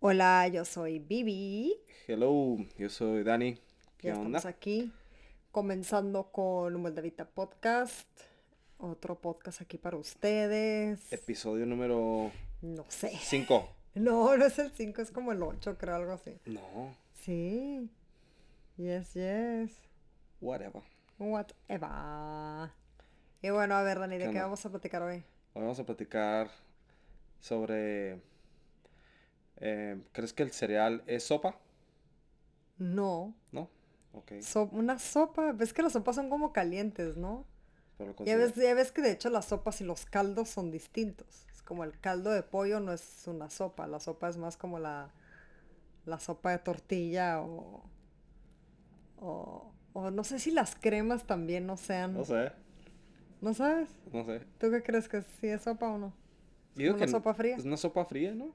Hola, yo soy Bibi. Hello, yo soy Dani. ¿Qué ya onda? estamos aquí comenzando con Moldavita Podcast. Otro podcast aquí para ustedes. Episodio número No sé. 5. No, no es el 5, es como el 8, creo, algo así. No, Sí. Yes, yes. whatever. Whatever. Y bueno, a ver, Dani, ¿de ¿Qué vamos a platicar hoy? Hoy vamos a platicar sobre... eh, ¿Crees que el cereal es sopa? No. ¿No? Ok. So- una sopa. Ves que las sopas son como calientes, ¿no? Ya ves, ya ves que de hecho las sopas y los caldos son distintos. Es como el caldo de pollo no es una sopa, la sopa es más como la, la sopa de tortilla o, o, o no sé si las cremas también no sean. No sé, ¿No sabes? no sé. ¿Tú qué crees que si es sopa o no? Digo ¿Una que sopa fría? Es una sopa fría, ¿no?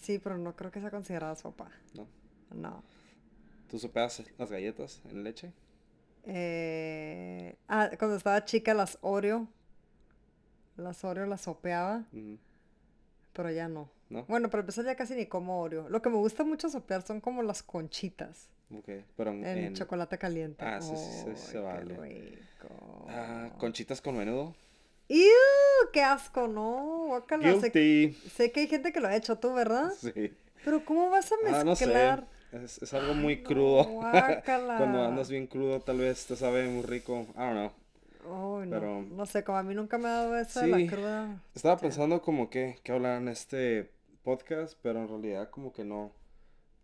Sí, pero no creo que sea considerada sopa. No. No. ¿Tú sopeas las galletas en leche? Eh, ah, cuando estaba chica las Oreo, las Oreo las sopeaba. Pero ya no. ¿No? Bueno, pero empezar ya casi ni como Oreo. Lo que me gusta mucho sopear son como las conchitas Ok, pero en... chocolate caliente. Ah, sí, sí, sí, se vale. rico. Ah, conchitas con menudo. ¡Iu! ¡Qué asco, no! Guácala. Sé, Guilty. sé que hay gente que lo ha hecho tú, ¿verdad? Sí. Pero ¿cómo vas a Ah, no sé. mezclar? Es, es algo muy Ay, crudo. guácala. Cuando andas bien crudo, tal vez te sabe muy rico. I don't know. No. pero- No sé, como a mí nunca me ha dado eso de la Sí. cruda. Estaba pensando como que, que hablar en este podcast, pero en realidad como que no,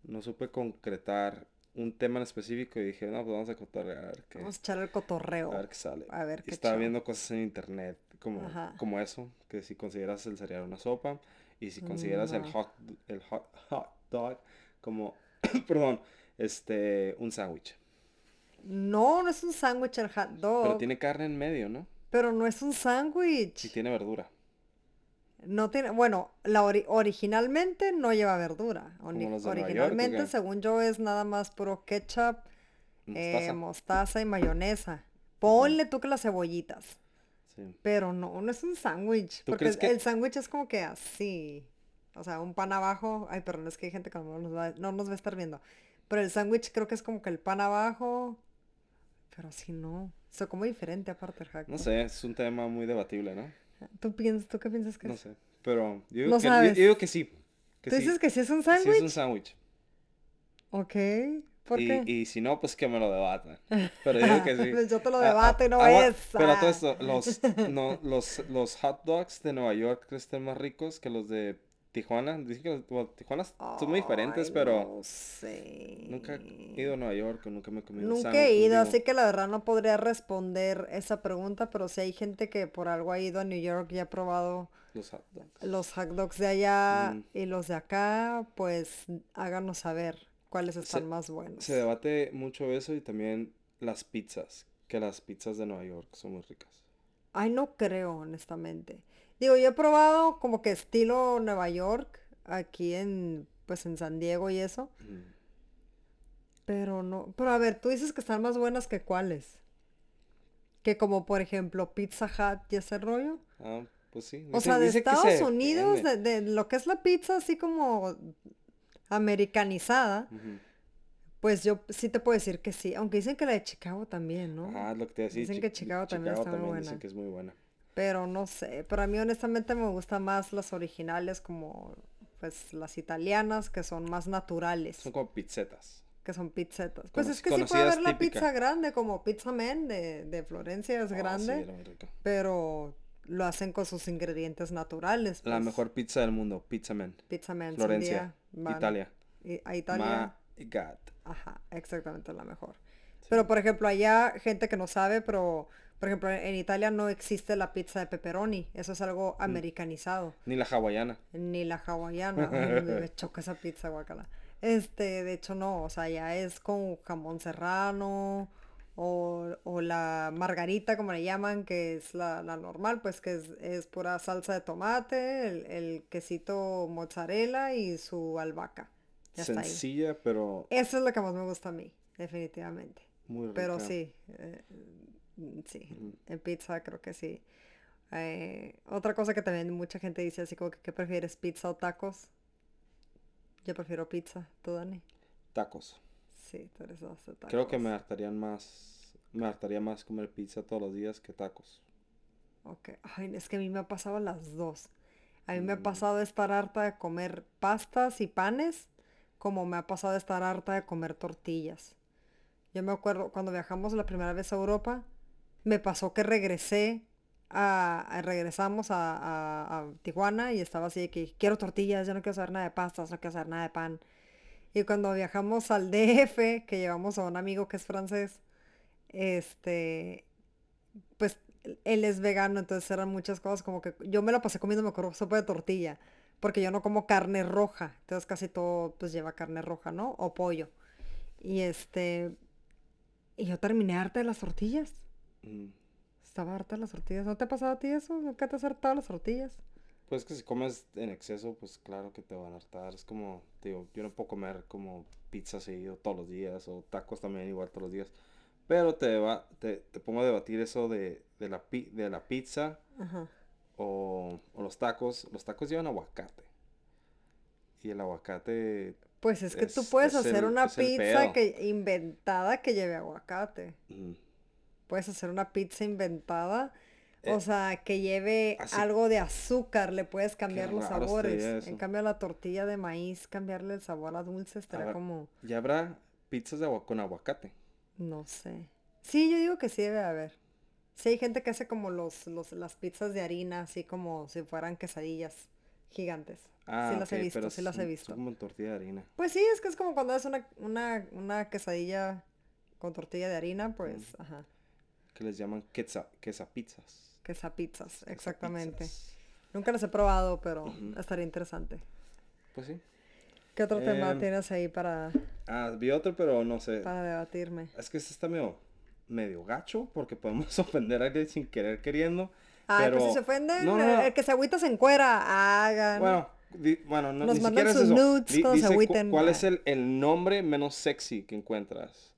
no supe concretar un tema en específico y dije, no, pues vamos a cotorrear Vamos a echar el cotorreo. a ver qué sale. A ver qué estaba viendo cosas en internet como, Ajá. como eso, que si consideras el cereal una sopa y si consideras el No. hot, el hot, hot dog como, perdón, este, un sándwich. No, no es un sándwich el hot dog. Pero tiene carne en medio, ¿no? Pero no es un sándwich. Y tiene verdura. No tiene, bueno, la ori- originalmente no lleva verdura. Oni- Como los de Nueva York, ¿o originalmente, según yo, es nada más puro ketchup, eh, Mostaza. mostaza y mayonesa. Ponle tú que las cebollitas. Sí. Pero no, no es un sándwich. ¿Tú Porque el- que- el sándwich es como que así. O sea, un pan abajo. Ay, perdón, es que hay gente que no nos va, no nos va a estar viendo. Pero el sándwich creo que es como que el pan abajo. Pero así no. O sea, como diferente aparte el hack. No sé, es un tema muy debatible, ¿no? ¿Tú, piensas, ¿Tú qué piensas que No es? sé. Pero yo digo, No que, yo- digo que sí. Que ¿Tú sí. dices que sí es un Sí sándwich? es un sándwich. Ok. ¿Por y, qué? y si no, pues que me lo debatan. Pero digo que sí. Pues yo te lo Ah, ah, debato y no agua- es. Pero ah. todo esto, los, no, los, los hot dogs de Nueva York estén más ricos que los de Tijuana. Dicen que los bueno, Tijuana son muy diferentes, Ay, pero No sé. nunca he ido a Nueva York nunca me he comido un Nunca sándwich, he ido, digo, así que la verdad no podría responder esa pregunta, pero si hay gente que por algo ha ido a New York y ha probado Los hot dogs. los hot dogs de allá Mm. y los de acá, pues háganos saber cuáles están Se- más buenos. Se debate mucho eso y también las pizzas. Que las pizzas de Nueva York son muy ricas. Ay, no creo, honestamente. Digo, yo he probado como que estilo Nueva York, aquí en, pues en San Diego y eso, Mm. pero no, pero a ver, tú dices que están más buenas que cuáles. Que como por ejemplo Pizza Hut y ese rollo. Ah, pues sí. O sea, de Estados se Unidos, de, de lo que es la pizza así como americanizada, pues yo sí te puedo decir que sí, aunque dicen que la de Chicago también, ¿no? Es lo que te decía. Dicen que Chicago también está muy buena. dicen que es muy buena. Pero no sé, pero a mí honestamente me gustan más las originales como pues las italianas que son más naturales, Son como pizzetas. que son pizzetas. Pues Cono- es que sí puede haber la típica. pizza grande como Pizza Man de, de Florencia es Oh, sí, grande, era muy rica. pero lo hacen con sus ingredientes naturales. La pues. mejor pizza del mundo, Pizza Man. Pizza Man Florencia, Italia. a Italia. My God. Ajá, exactamente la mejor. Pero por ejemplo, allá gente que no sabe, pero por ejemplo, en Italia no existe la pizza de pepperoni. Eso es algo Mm. americanizado. Ni la hawaiana. Ni la hawaiana. Ay, me choca esa pizza, guacala. Este, de hecho no, o sea, ya es con jamón serrano o, o la margarita, como le llaman, que es la, la normal, pues que es, es pura salsa de tomate, el, el quesito mozzarella y su albahaca. Ya está ahí. Sencilla, pero Eso es lo que más me gusta a mí, definitivamente. muy rica. Pero sí, eh, sí, en pizza creo que sí. Eh, otra cosa que también mucha gente dice así como que ¿qué prefieres, pizza o tacos? Yo prefiero pizza, ¿tú, Dani? Tacos. Sí, tú eres dos de tacos. Creo que me hartarían más, me hartaría más comer pizza todos los días que tacos. Ok. Ay, es que a mí me ha pasado las dos. A mí me ha Mm. pasado de estar harta de comer pastas y panes, como me ha pasado de estar harta de comer tortillas. Yo me acuerdo cuando viajamos la primera vez a Europa, me pasó que regresé a, a- regresamos a, a- a Tijuana y estaba así de que quiero tortillas, ya no quiero saber nada de pastas, no quiero saber nada de pan. Y cuando viajamos al DF, que llevamos a un amigo que es francés, este, pues él es vegano, entonces eran muchas cosas como que yo me la pasé comiendo, me acuerdo, sopa de tortilla, porque yo no como carne roja, entonces casi todo pues lleva carne roja, ¿no? O pollo. Y este, y yo terminé harta de las tortillas. Mm. Estaba harta de las tortillas. ¿No te ha pasado a ti eso? ¿Nunca te has hartado las tortillas? Pues que si comes en exceso, pues claro que te van a hartar. Es como, te digo, yo no puedo comer como pizza seguido todos los días o tacos también igual todos los días. Pero te va, te, te pongo a debatir eso de, de, la, pi- de la pizza Ajá. o, o los tacos. Los tacos llevan aguacate. Y el aguacate, Pues es que tú Es- puedes es hacer el- una pizza que inventada que lleve aguacate. mm, Puedes hacer una pizza inventada, o Eh, sea, que lleve así- algo de azúcar, le puedes cambiar los sabores. En cambio, a la tortilla de maíz, cambiarle el sabor a dulce estaría ver. como, ya habrá pizzas de agua- con aguacate. no sé. Sí, yo digo que sí debe haber. Sí, hay gente que hace como los, los, las pizzas de harina, así como si fueran quesadillas gigantes. Ah, sí las he visto, pero sí las he visto. Son como en tortilla de harina. Pues sí, es que es como cuando haces una, una, una quesadilla con tortilla de harina, pues, ajá, Que les llaman quesa, quesapizzas. Quesapizzas, exactamente. Quesapizzas. Nunca las he probado, pero estaría interesante. Pues sí. ¿Qué otro tema Em, tienes ahí para, Ah, vi otro, pero no sé. para debatirme? Es que este está medio, medio gacho porque podemos ofender a alguien sin querer queriendo. Ay, pero... pues si se ofenden, No, no, no. el que se agüita se encuera, hagan. Bueno, di- bueno, no, Nos ni mandan es sus nudes Di- cuando se cu- agüiten. ¿Cuál Ah. es el, el nombre menos sexy que encuentras?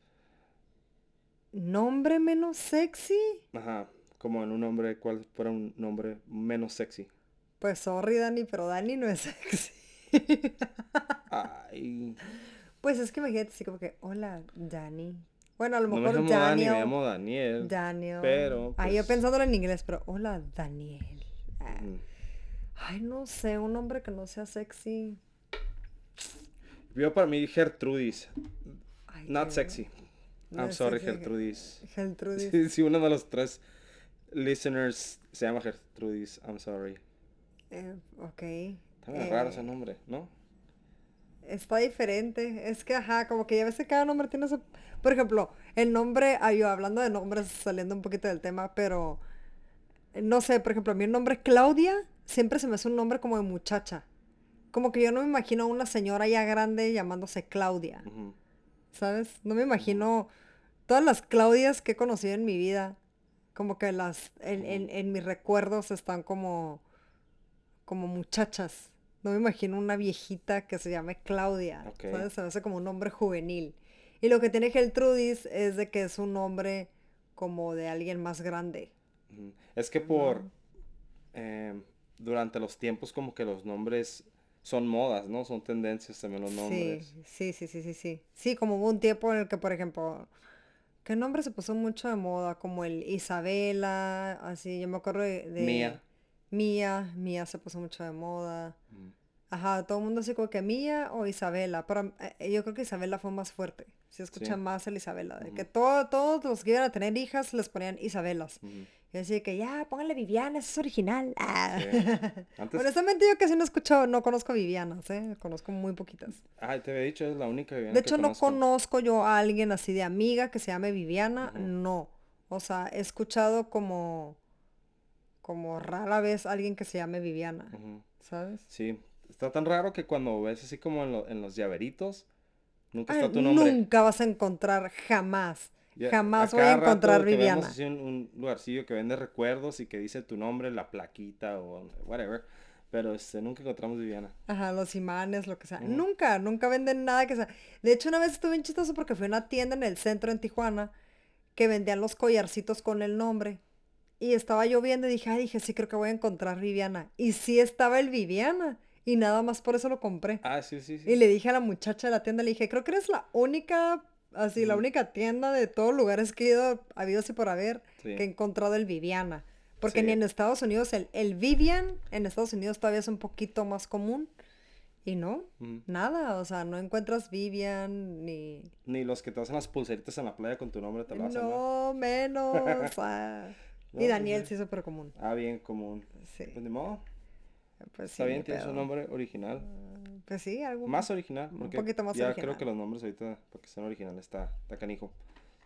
¿Nombre menos sexy? Ajá, como en un nombre, ¿cuál fuera un nombre menos sexy? Pues sorry, Dani, pero Dani no es sexy. Ay, pues es que imagínate así como que, hola, Dani. Bueno, a lo no me mejor llamo Dani, Daniel. me llamo Daniel. Daniel. pero, Ay, yo pues- pensándolo en inglés, pero hola, Daniel. Ah. Ay, no sé, un hombre que no sea sexy. Yo para mí Gertrudis, Ay, not sexy. no I'm sorry. Gertrudis. Gertrudis. Sí, si uno de los tres listeners se llama Gertrudis, I'm sorry. Eh, ok. Está raro Eh, ese nombre, ¿no? Está diferente. Es que, ajá, como que ya ves que cada nombre tiene su... Por ejemplo, el nombre, ah, yo hablando de nombres, saliendo un poquito del tema, pero... No sé, por ejemplo, a mí el nombre Claudia siempre se me hace un nombre como de muchacha. Como que yo no me imagino a una señora ya grande llamándose Claudia. ¿sabes? No me imagino todas las Claudias que he conocido en mi vida. Como que las, en, en- en mis recuerdos están como, como muchachas. No me imagino una viejita que se llame Claudia, Ok. ¿sabes? Se me hace como un nombre juvenil. Y lo que tiene Gertrudis es de que es un nombre como de alguien más grande. Es que por... Em, durante los tiempos como que los nombres son modas, ¿no? Son tendencias también los nombres. Sí, sí, sí, sí, sí, sí. Sí, como hubo un tiempo en el que, por ejemplo, ¿qué nombre se puso mucho de moda? Como el Isabela, así, yo me acuerdo de... de- Mía. Mía, Mía se puso mucho de moda. Ujú. Ajá, todo el mundo así como que Mía o Isabela, pero eh, yo creo que Isabela fue más fuerte. Se escucha Sí. más el Isabela, de que todo, todos los que iban a tener hijas les ponían Isabelas. Y así que ya, pónganle Viviana, eso es original. Ah. Sí. Antes, Honestamente yo casi no escucho, no conozco Vivianas, ¿eh? Conozco muy poquitas. ah, te había dicho, es la única Viviana De que hecho, no conozco. yo a alguien así de amiga que se llame Viviana, no. O sea, he escuchado como, como rara vez alguien que se llame Viviana. ¿sabes? Sí, está tan raro que cuando ves así como en, lo- en los llaveritos, nunca Ay, está tu nombre. nunca vas a encontrar, jamás. Ya- jamás a voy a encontrar que vemos Viviana. así un, un lugarcillo que vende recuerdos y que dice tu nombre, la plaquita o whatever. Pero este, nunca encontramos Viviana. Ajá, los imanes, lo que sea. Nunca, nunca venden nada que sea. De hecho, una vez estuve bien chistoso porque fui a una tienda en el centro en Tijuana que vendían los collarcitos con el nombre. Y estaba yo viendo y dije, ay, dije, sí creo que voy a encontrar Viviana. Y sí estaba el Viviana. Y nada más por eso lo compré. Ah, sí, sí, sí. Y le dije a la muchacha de la tienda, le dije, creo que eres la única, así, la única tienda de todos los lugares que he ido, habido así por haber, Sí. que he encontrado el Viviana. Porque Sí. ni en Estados Unidos, el, el Vivian en Estados Unidos todavía es un poquito más común. Y no, nada, o sea, no encuentras Vivian ni... Ni los que te hacen las pulseritas en la playa con tu nombre te lo hacen, ¿no? No, menos. ah. No, Y pues Daniel sí. sí es súper común. Ah, bien común. Sí, Pues ni modo. pues Está bien, un pedo. nombre original. Pues sí, algo Más original, un poquito más ya original. creo que los nombres ahorita, para que sean originales, está, está canijo.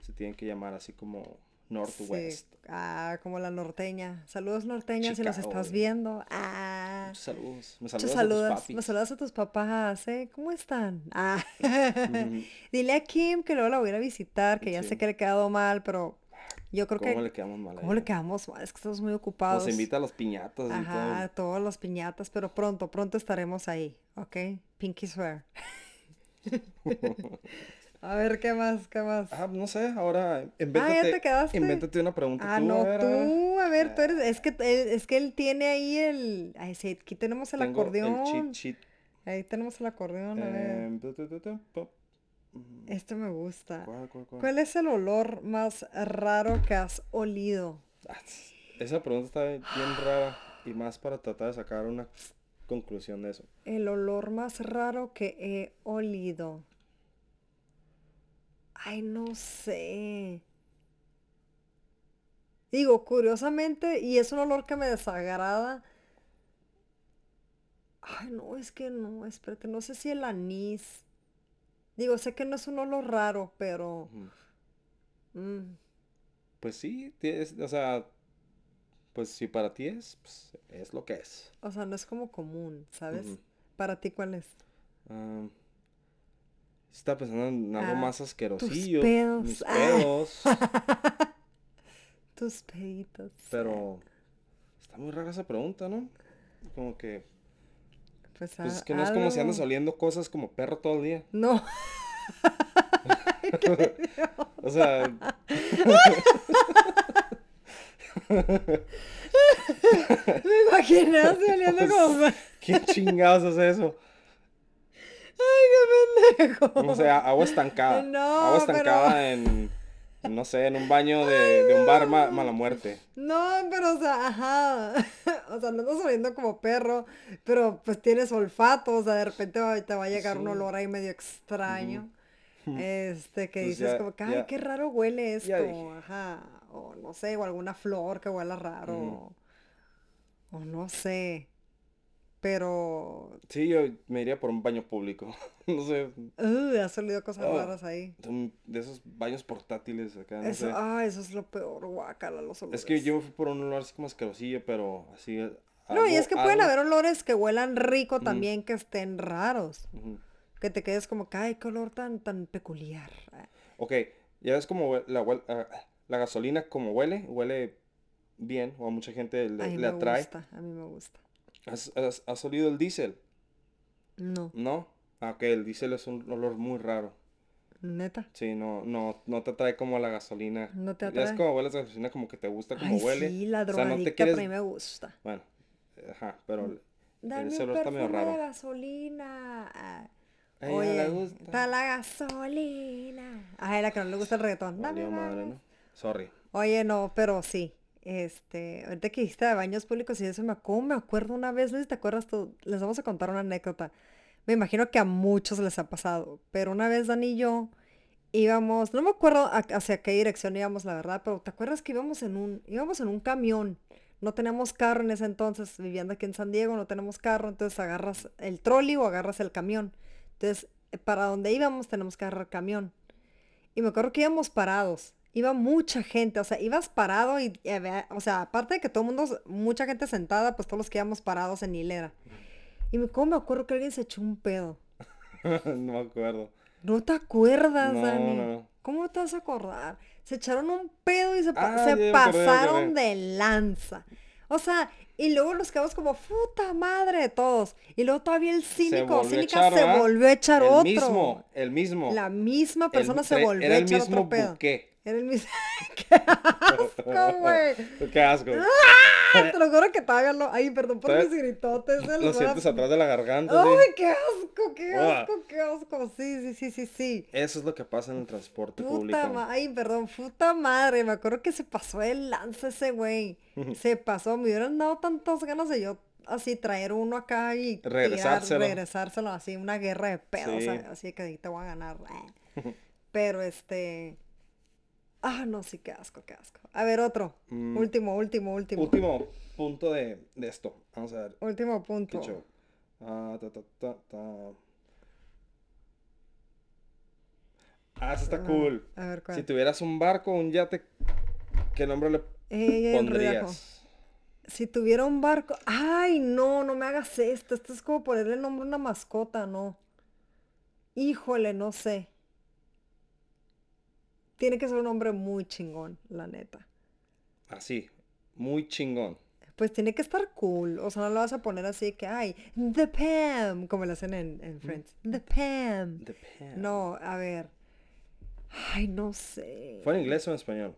Se tienen que llamar así como Northwest. Sí. Ah, como la norteña. Saludos norteña si los estás güey. viendo. Ah. Muchos saludos. Me Muchos saludas, saludos. a tus papis. Me saludas a tus papás, ¿eh? ¿Cómo están? Ah. Dile a Kim que luego la voy a ir a visitar, que ya sé que le he quedado mal, pero yo creo ¿Cómo que... le quedamos mal ¿Cómo le quedamos mal? Es que estamos muy ocupados. Nos invita a las piñatas y Ajá, todas las piñatas, pero pronto, pronto estaremos ahí, ¿ok? Pinky swear. a ver, ¿qué más? ¿Qué más? todo. Ah, no sé, ahora Ah, invéntate, ya te quedaste. invéntate una pregunta Ah, tú, no, a ver, tú, a ver, tú eres, es que, es que él tiene ahí el, ay, sí, aquí tenemos el Tengo acordeón, el cheat sheet. ahí tenemos el acordeón, a ver, Em, este me gusta. ¿Cuál, cuál, cuál? ¿Cuál es el olor más raro que has olido? Ah, Esa pregunta está bien rara y más para tratar de sacar una conclusión de eso. El olor más raro que he olido. Ay, no sé. Digo, curiosamente, y es un olor que me desagrada. Ay, no, es que no, espérate, no sé si el anís. Digo, sé que no es un olor raro, pero... Mm, Pues sí, tienes, o sea, pues si para ti es, pues es lo que es. o sea, no es como común, ¿sabes? Para ti, ¿cuál es? Am, estaba pensando en algo Ah, más asquerosillo. pedos. Mis Ah. pedos. Tus peditos. Pero está muy rara esa pregunta, ¿no? Como que, Pues, pues es que no es como si andas oliendo cosas como perro todo el día. No. O sea, Me imaginé así oliendo como... Ay, ¿quién chingados hace eso? qué pendejo. O sea, agua estancada. No, agua estancada pero- en, no sé, en un baño de, de un bar ma- mala muerte. No, pero o sea, ajá. O sea, no estás oliendo como perro, pero pues tienes olfato, o sea, de repente te va a llegar un olor ahí medio extraño. Este, que Pues dices ya- como que, ay, ya- qué raro huele esto, ajá. O no sé, o alguna flor que huela raro. O no sé. Pero, Sí, yo me iría por un baño público. No sé, uh, has olido cosas Oh. raras ahí. de esos baños portátiles acá, no Eso, sé. ah, eso es lo peor, guácala, los olores. Es que yo fui por un olor así como asquerosillo, pero así. No, y es que pueden haber olores que huelan rico también, que estén raros. Que te quedes como ay, qué olor tan, tan peculiar. Ok, ya ves como la, ah, la gasolina como huele, huele bien, o a mucha gente A le, mí le me atrae. gusta, a mí me gusta. ¿Has, has, has olido el diésel? No, ¿No? Ah, ok, el diésel es un olor muy raro. neta. Sí, no, no, no te atrae como la gasolina. No te atrae. es como hueles a gasolina como que te gusta como Ay, huele. sí, la O sea, no te drogadicta, quieres... a mí me gusta. Bueno, ajá, pero Dame ese olor está medio perfume de raro. gasolina. A le Oye, gusta. está la gasolina. Ay, la que no le gusta el reggaetón. Dame Valió madre. ¿no? Sorry. Oye, no, pero sí. Este, ahorita que dijiste de baños públicos y eso, me, ¿cómo me acuerdo una vez? Si te acuerdas. Les vamos a contar una anécdota. Me imagino que a muchos les ha pasado. Pero una vez Dani y yo íbamos, no me acuerdo hacia qué dirección íbamos, la verdad, pero ¿te acuerdas que íbamos en un, íbamos en un camión? No teníamos carro en ese entonces, viviendo aquí en San Diego, no tenemos carro, entonces agarras el trolley o agarras el camión. Entonces, eh, para donde íbamos tenemos que agarrar camión. Y me acuerdo que íbamos parados. Iba mucha gente, o sea, ibas parado y, había- o sea, aparte de que todo el mundo, mucha gente sentada, pues todos los que íbamos parados en hilera. Y me, ¿cómo me acuerdo que alguien se echó un pedo? no me acuerdo. ¿No te acuerdas, No, Dani? no. ¿Cómo te vas a acordar? Se echaron un pedo y se, pa- Ah, se acordé, pasaron acordé. de lanza. O sea, y luego nos quedamos como, puta madre de todos. Y luego todavía el cínico, a cínica echar, se volvió a echar el otro. mismo, el mismo. La misma El- persona se volvió a el echar otro pedo. buqué. Era el mismo. ¡Qué asco, güey! Qué asco. Te lo juro que todavía lo. Ay, perdón por mis gritotes. el Lo sientes atrás de la garganta. ¡Ay, sí. qué asco, qué Ah. asco, qué asco! Sí, sí, sí, sí, sí. Eso es lo que pasa en el transporte Puta público. ay, perdón, puta madre, me acuerdo que se pasó el lance ese güey. Se pasó, me hubieran dado tantas ganas de yo así traer uno acá y tirar, Regresárselo. regresárselo así, una guerra de pedos, Sí. así que ahí te voy a ganar. eh. Pero este. Ah, no, sí, qué asco, qué asco. A ver, otro. Mm. Último, último, último. Último punto de, de esto. Vamos a ver. Último ¿Qué punto. show? Ah, ta, ta, ta, ta. Ah, eso está Ah, cool. A ver, ¿cuál? Si tuvieras un barco, un yate, ¿qué nombre le pondrías? Si tuviera un barco. Ay, no, no me hagas esto. Esto es como ponerle nombre a una mascota, ¿no? Híjole, no sé. Tiene que ser un nombre muy chingón, la neta. Así, muy chingón. Pues tiene que estar cool. O sea, no lo vas a poner así que, ay, The Pam, como lo hacen en, en Friends. The Pam. Depende. No, a ver. Ay, no sé. ¿Fue en inglés o en español?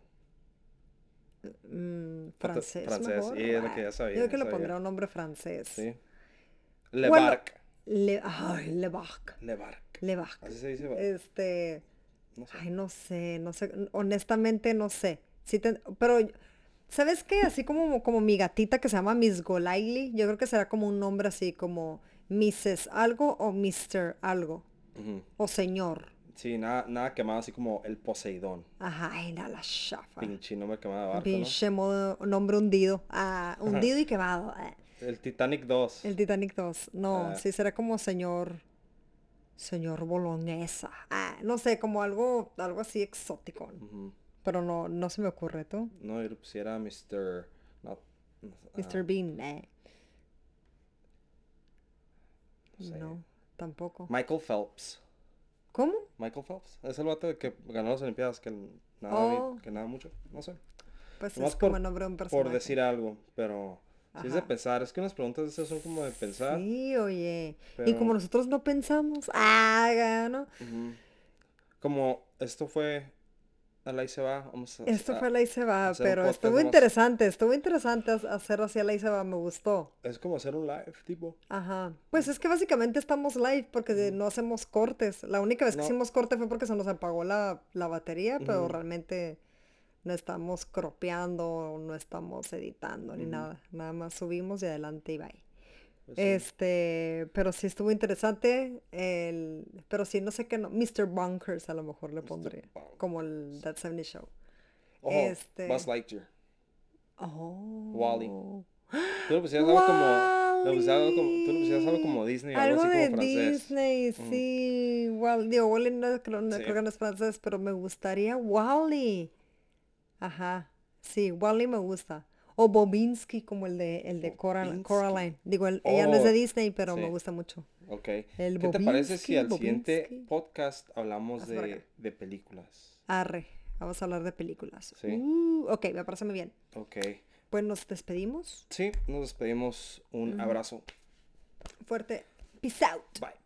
Mm, francés, francés, mejor. y es lo que ya sabía, Yo creo que le pondría un nombre francés. Sí. Le Bueno, Barc. Le, ay, Le Barc. Le Barc. Le Barc. Así se dice. Este, No sé. ay, no sé, no sé, honestamente no sé. Sí te- pero, ¿sabes qué? Así como, como mi gatita que se llama Miss Golightly, yo creo que será como un nombre así como Mrs. algo o Mr. algo, o señor. Sí, nada, nada quemado así como el Poseidón. Ajá, ay, nada, la chafa. Pinche nombre quemado barco, Pinche modo- nombre hundido. Ah, hundido y quemado. ¿no? El Titanic 2. El Titanic 2. No, Ah. sí será como señor. Señor Bolognesa. Ah, no sé, como algo, algo así exótico. Pero no, no se me ocurre, ¿tú? No, yo pusiera Mr. No, no, ah, Mr. Bean, eh. no sé. No, tampoco. Michael Phelps. ¿Cómo? Michael Phelps. Es el vato que ganó las Olimpiadas, que nada, Oh. que nada mucho. No sé. Pues Nomás es como por- nombre de un personaje. Por decir algo, pero... Si es de pensar, es que unas preguntas de esas son como de pensar. Sí, oye. Y como nosotros no pensamos, ah, ¿no? Como esto fue a la y se va, vamos a... Esto a- fue la y se va, pero estuvo interesante, estuvo interesante ha- hacer así a la y se va, me gustó. Es como hacer un live, tipo. Ajá. Pues es que básicamente estamos live porque no hacemos cortes. La única vez que hicimos corte fue porque se nos apagó la, la batería, pero realmente no estamos cropeando, no estamos editando ni nada. Nada más subimos y adelante y bye. Pues sí. Este, pero sí estuvo interesante. El, pero sí, no sé qué, no, Mr. Bunkers a lo mejor le Mr. pondría. Bunkers. Como el That 70 Show. Ojo, este- Buzz Lightyear. Oh. Wall-E. Tú le pusieras algo como... Le pusieras algo como, tú le pusieras algo como Disney, algo, Algo así de como francés. Disney, Ujú. sí. Wall, digo, Wally no, creo, no Sí. creo que no es francés, pero me gustaría Wally. Ajá. Sí, Wally me gusta. O Bobinsky, como el de, el de Coral-. Coraline. Digo, el- ella no es de Oh, Disney, pero me sí. gusta mucho. Ok. El ¿Qué te parece si al siguiente podcast hablamos de, acá. de películas? Arre, vamos a hablar de películas. Sí. Uh, ok, me parece muy bien. Ok. Pues nos despedimos. Sí, nos despedimos. Un abrazo. Fuerte. Peace out. Bye.